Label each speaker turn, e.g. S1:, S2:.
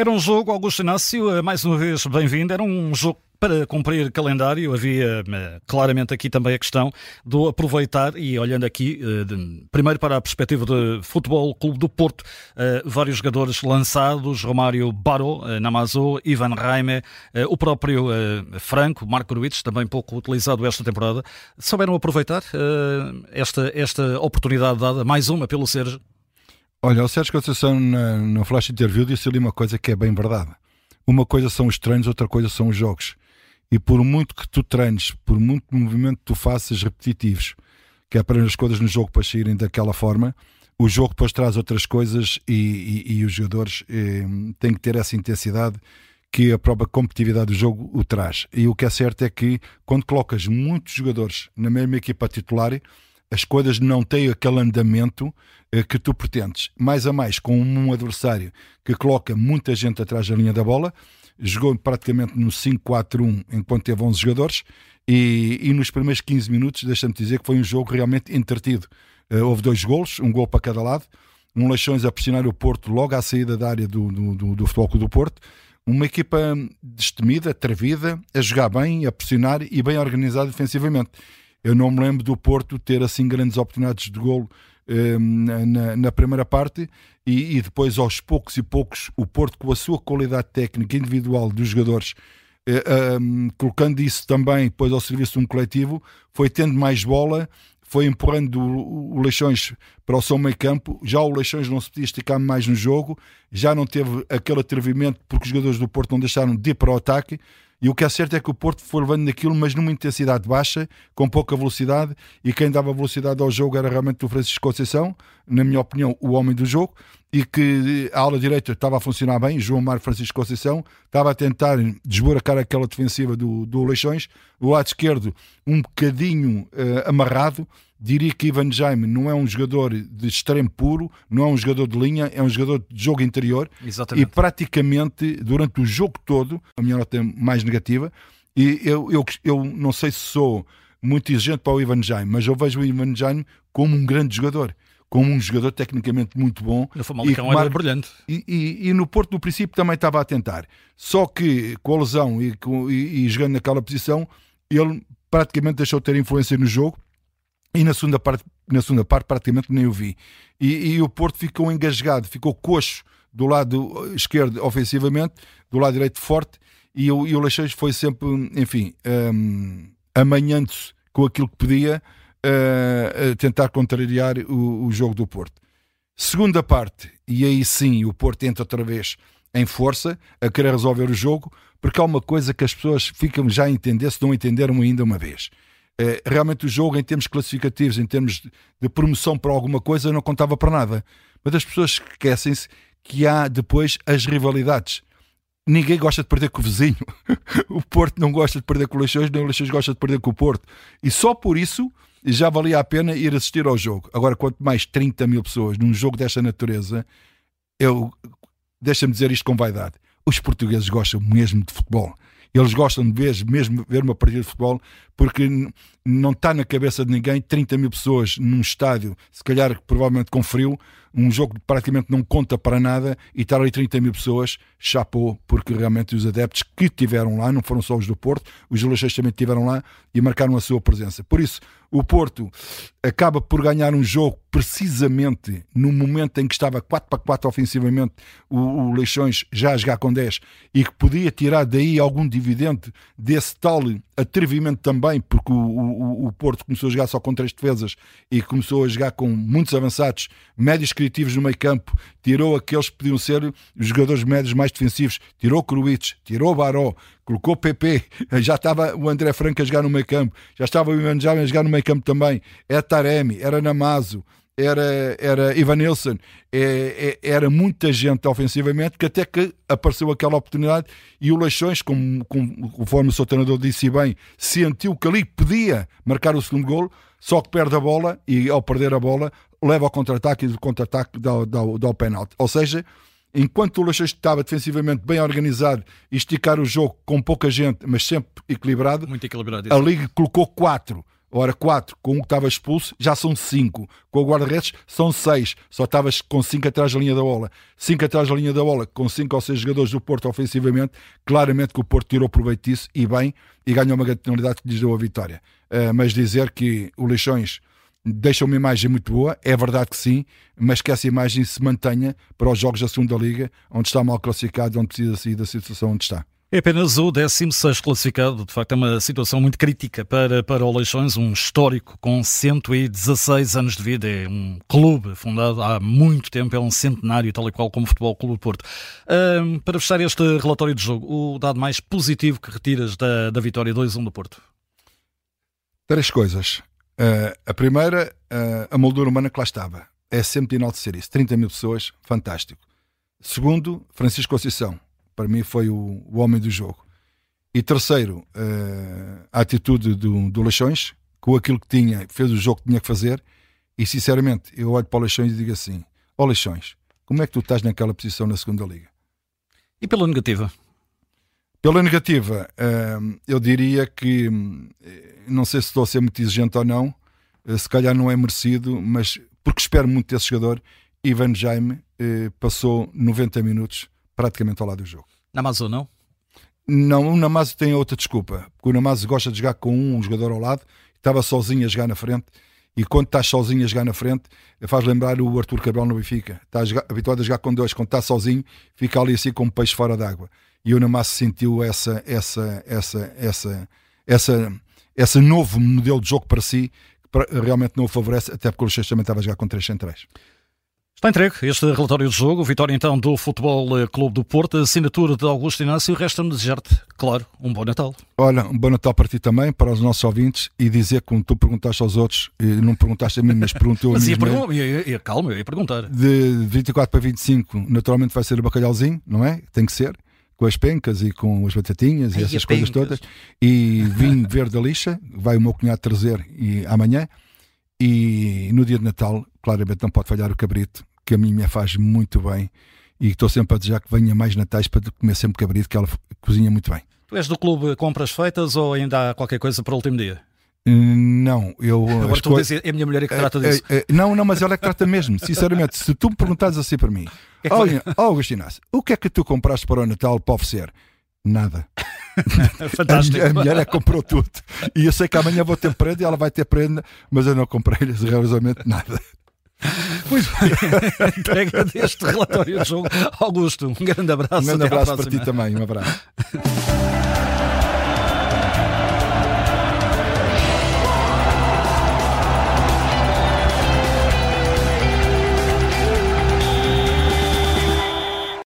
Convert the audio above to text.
S1: Era um jogo, Augusto Inácio, eh, mais uma vez bem-vindo, era um jogo para cumprir calendário, havia eh, claramente aqui também a questão do aproveitar e olhando aqui, eh, primeiro para a perspectiva de Futebol Clube do Porto, vários jogadores lançados, Romário Baró, Namazo, Ivan Raime, o próprio Franco, Marco Ruiz, também pouco utilizado esta temporada, souberam aproveitar esta, esta oportunidade dada, mais uma pelo Sérgio?
S2: Olha, o Sérgio Conceição na, no Flash Interview disse ali uma coisa que é bem verdade. Uma coisa são os treinos, outra coisa são os jogos. E por muito que tu treines, por muito movimento que tu faças repetitivos, que é para as coisas no jogo para saírem daquela forma, o jogo depois traz outras coisas e, e, e os jogadores eh, têm que ter essa intensidade que a própria competitividade do jogo o traz. E o que é certo é que quando colocas muitos jogadores na mesma equipa titular, as coisas não têm aquele andamento eh, que tu pretendes. Mais a mais, com um adversário que coloca muita gente atrás da linha da bola, jogou praticamente no 5-4-1 enquanto teve 11 jogadores, e, e nos primeiros 15 minutos, deixa-me dizer que foi um jogo realmente entretido. Uh, houve dois golos, um gol para cada lado, um Leixões a pressionar o Porto logo à saída da área do, do, do, do Futebol Clube do Porto, uma equipa destemida, atrevida, a jogar bem, a pressionar e bem organizada defensivamente. Eu não me lembro do Porto ter assim grandes oportunidades de golo um, na, na, primeira parte e, e, depois aos poucos e poucos o Porto com a sua qualidade técnica individual dos jogadores um, colocando isso também depois ao serviço de um coletivo foi tendo mais bola foi empurrando o, o Leixões para o seu meio campo, já o Leixões não se podia esticar mais no jogo, já não teve aquele atrevimento porque os jogadores do Porto não deixaram de ir para o ataque, e o que é certo é que o Porto foi levando naquilo, mas numa intensidade baixa, com pouca velocidade, e quem dava velocidade ao jogo era realmente o Francisco Conceição, na minha opinião, o homem do jogo, e que a ala direita estava a funcionar bem, João Mário Francisco Conceição, estava a tentar desburacar aquela defensiva do, do Leixões, o lado esquerdo um bocadinho uh, amarrado, diria que Ivan Jaime não é um jogador de extremo puro, não é um jogador de linha, é um jogador de jogo interior.
S1: Exatamente.
S2: E praticamente durante o jogo todo, a minha nota é mais negativa, e eu, eu, eu não sei se sou muito exigente para o Ivan Jaime, mas eu vejo o Ivan Jaime como um grande jogador. Como um jogador tecnicamente muito bom.
S1: No Famalicão era brilhante.
S2: E, e, e, no Porto, no princípio, também estava a tentar. Só que com a lesão e, com, e, e jogando naquela posição, ele praticamente deixou de ter influência no jogo e na segunda parte, na segunda parte praticamente nem o vi. E, e o Porto ficou engasgado, ficou coxo do lado esquerdo ofensivamente, do lado direito forte, e o, e o Leixões foi sempre, enfim, um, amanhando-se com aquilo que podia, uh, tentar contrariar o, o, jogo do Porto. Segunda parte, e aí sim o Porto entra outra vez em força, a querer resolver o jogo, porque há uma coisa que as pessoas ficam já a entender, se não entenderam ainda uma vez é, realmente o jogo, em termos classificativos, em termos de promoção para alguma coisa, não contava para nada. Mas as pessoas esquecem-se que há depois as rivalidades. Ninguém gosta de perder com o vizinho. o Porto não gosta de perder com o Leixões, nem o Leixões gosta de perder com o Porto. E só por isso já valia a pena ir assistir ao jogo. Agora, quanto mais 30 mil pessoas num jogo desta natureza, eu deixa-me dizer isto com vaidade. Os portugueses gostam mesmo de futebol. Eles gostam de ver, mesmo ver uma partida de futebol, porque não está na cabeça de ninguém 30 mil pessoas num estádio, se calhar provavelmente com frio, um jogo que praticamente não conta para nada e estar ali 30 mil pessoas, chapou, porque realmente os adeptos que tiveram lá, não foram só os do Porto, os Leixões também estiveram lá e marcaram a sua presença. Por isso, o Porto acaba por ganhar um jogo precisamente no momento em que estava 4 para 4 ofensivamente, o, o Leixões já a jogar com 10 e que podia tirar daí algum dividendo desse tal atrevimento também, porque o, o, o, Porto começou a jogar só com três defesas e começou a jogar com muitos avançados, médios criativos no meio campo, tirou aqueles que podiam ser os jogadores médios mais defensivos, tirou Kruic, tirou Baró, colocou PP, já estava o André Franco a jogar no meio campo, já estava o Ivan Jaime a jogar no meio campo também, era Taremi, era Namazo, era, era Ivanilson, é, é, era muita gente ofensivamente, que até que apareceu aquela oportunidade e o Leixões, como, como, conforme o seu treinador disse bem, sentiu que ali podia marcar o segundo golo, só que perde a bola e ao perder a bola leva ao contra-ataque e do contra-ataque dá, dá, dá o penalti. Ou seja, enquanto o Leixões estava defensivamente bem organizado e esticar o jogo com pouca gente, mas sempre equilibrado,
S1: Muito equilibrado
S2: a Liga colocou quatro Ora, 4 com um que estava expulso, já são 5. Com o guarda-redes, são 6. Só estavas com 5 atrás da linha da bola. 5 atrás da linha da bola, com 5 ou 6 jogadores do Porto ofensivamente. Claramente que o Porto tirou proveito disso e bem, e ganhou uma grande penalidade que lhes deu a vitória. Uh, mas dizer que o Leixões deixa uma imagem muito boa, é verdade que sim, mas que essa imagem se mantenha para os jogos da segunda Liga, onde está mal classificado, onde precisa sair da situação onde está.
S1: É apenas o 16 classificado, de facto é uma situação muito crítica para, para o Leixões, um histórico com 116 anos de vida, é um clube fundado há muito tempo, é um centenário, tal e qual como o Futebol Clube Porto. Um, para fechar este relatório de jogo, o dado mais positivo que retiras da, da vitória 2-1 do Porto?
S2: Três coisas. Uh, a primeira, uh, a moldura humana que lá estava. É sempre de enaltecer isso. 30 mil pessoas, fantástico. Segundo, Francisco Conceição. Para mim foi o, o homem do jogo. E terceiro, uh, a atitude do, do Leixões, com aquilo que tinha, fez o jogo que tinha que fazer. E sinceramente, eu olho para o Leixões e digo assim: Ó oh, Leixões, como é que tu estás naquela posição na segunda Liga?
S1: E pela negativa?
S2: Pela negativa, eu diria que não sei se estou a ser muito exigente ou não, eh, se calhar não é merecido, mas porque espero muito desse jogador. Ivan Jaime eh, passou 90 minutos praticamente ao lado do jogo.
S1: Namazo não?
S2: Não, o Namazo tem outra desculpa, porque o Namazo gosta de jogar com um jogador ao lado, estava sozinho a jogar na frente, e quando estás sozinho a jogar na frente, faz lembrar o Arthur Cabral no Benfica. Está habituado a jogar com dois, quando está sozinho, fica ali assim como peixe fora d'água. E o Namazo sentiu essa, essa, essa, essa, essa esse novo modelo de jogo para si que realmente não o favorece, até porque o Luxemburgo também estava a jogar com três centrais.
S1: Está entregue este relatório de jogo, vitória então do Futebol eh, Clube do Porto, assinatura de Augusto Inácio, resta-me desejar-te, claro, um bom Natal.
S2: Olha, um bom Natal para ti também, para os nossos ouvintes, e dizer como tu perguntaste aos outros, e não perguntaste a mim, mas perguntou a mim.
S1: Mas ia, ia, ia, calma, eu ia perguntar.
S2: De 24 para 25, naturalmente vai ser o bacalhauzinho, não é? Tem que ser com as pencas e com as batatinhas Ai, e essas coisas pencas. todas. E vinho verde da lixa, vai o meu cunhado trazer e, amanhã. E no dia de Natal, claramente não pode falhar o cabrito, que a mim me faz muito bem. E estou sempre a desejar que venha mais natais para comer sempre cabrito, que ela cozinha muito bem.
S1: Tu és do clube compras feitas ou ainda há qualquer coisa para o último dia?
S2: Não, eu.
S1: Agora tu dizes, é a minha mulher é que trata disso.
S2: É, não, não, mas ela é que trata mesmo. Sinceramente, se tu me perguntares assim para mim, é olha, oh, Agostinho, o que é que tu compraste para o Natal para oferecer? Nada.
S1: Fantástico.
S2: A, a mulher é que comprou tudo. E eu sei que amanhã vou ter prenda e ela vai ter prenda, mas eu não comprei rigorosamente nada.
S1: Muito bem. Entrega deste relatório de jogo. Augusto, um grande abraço.
S2: Um grande abraço para ti também. Um abraço.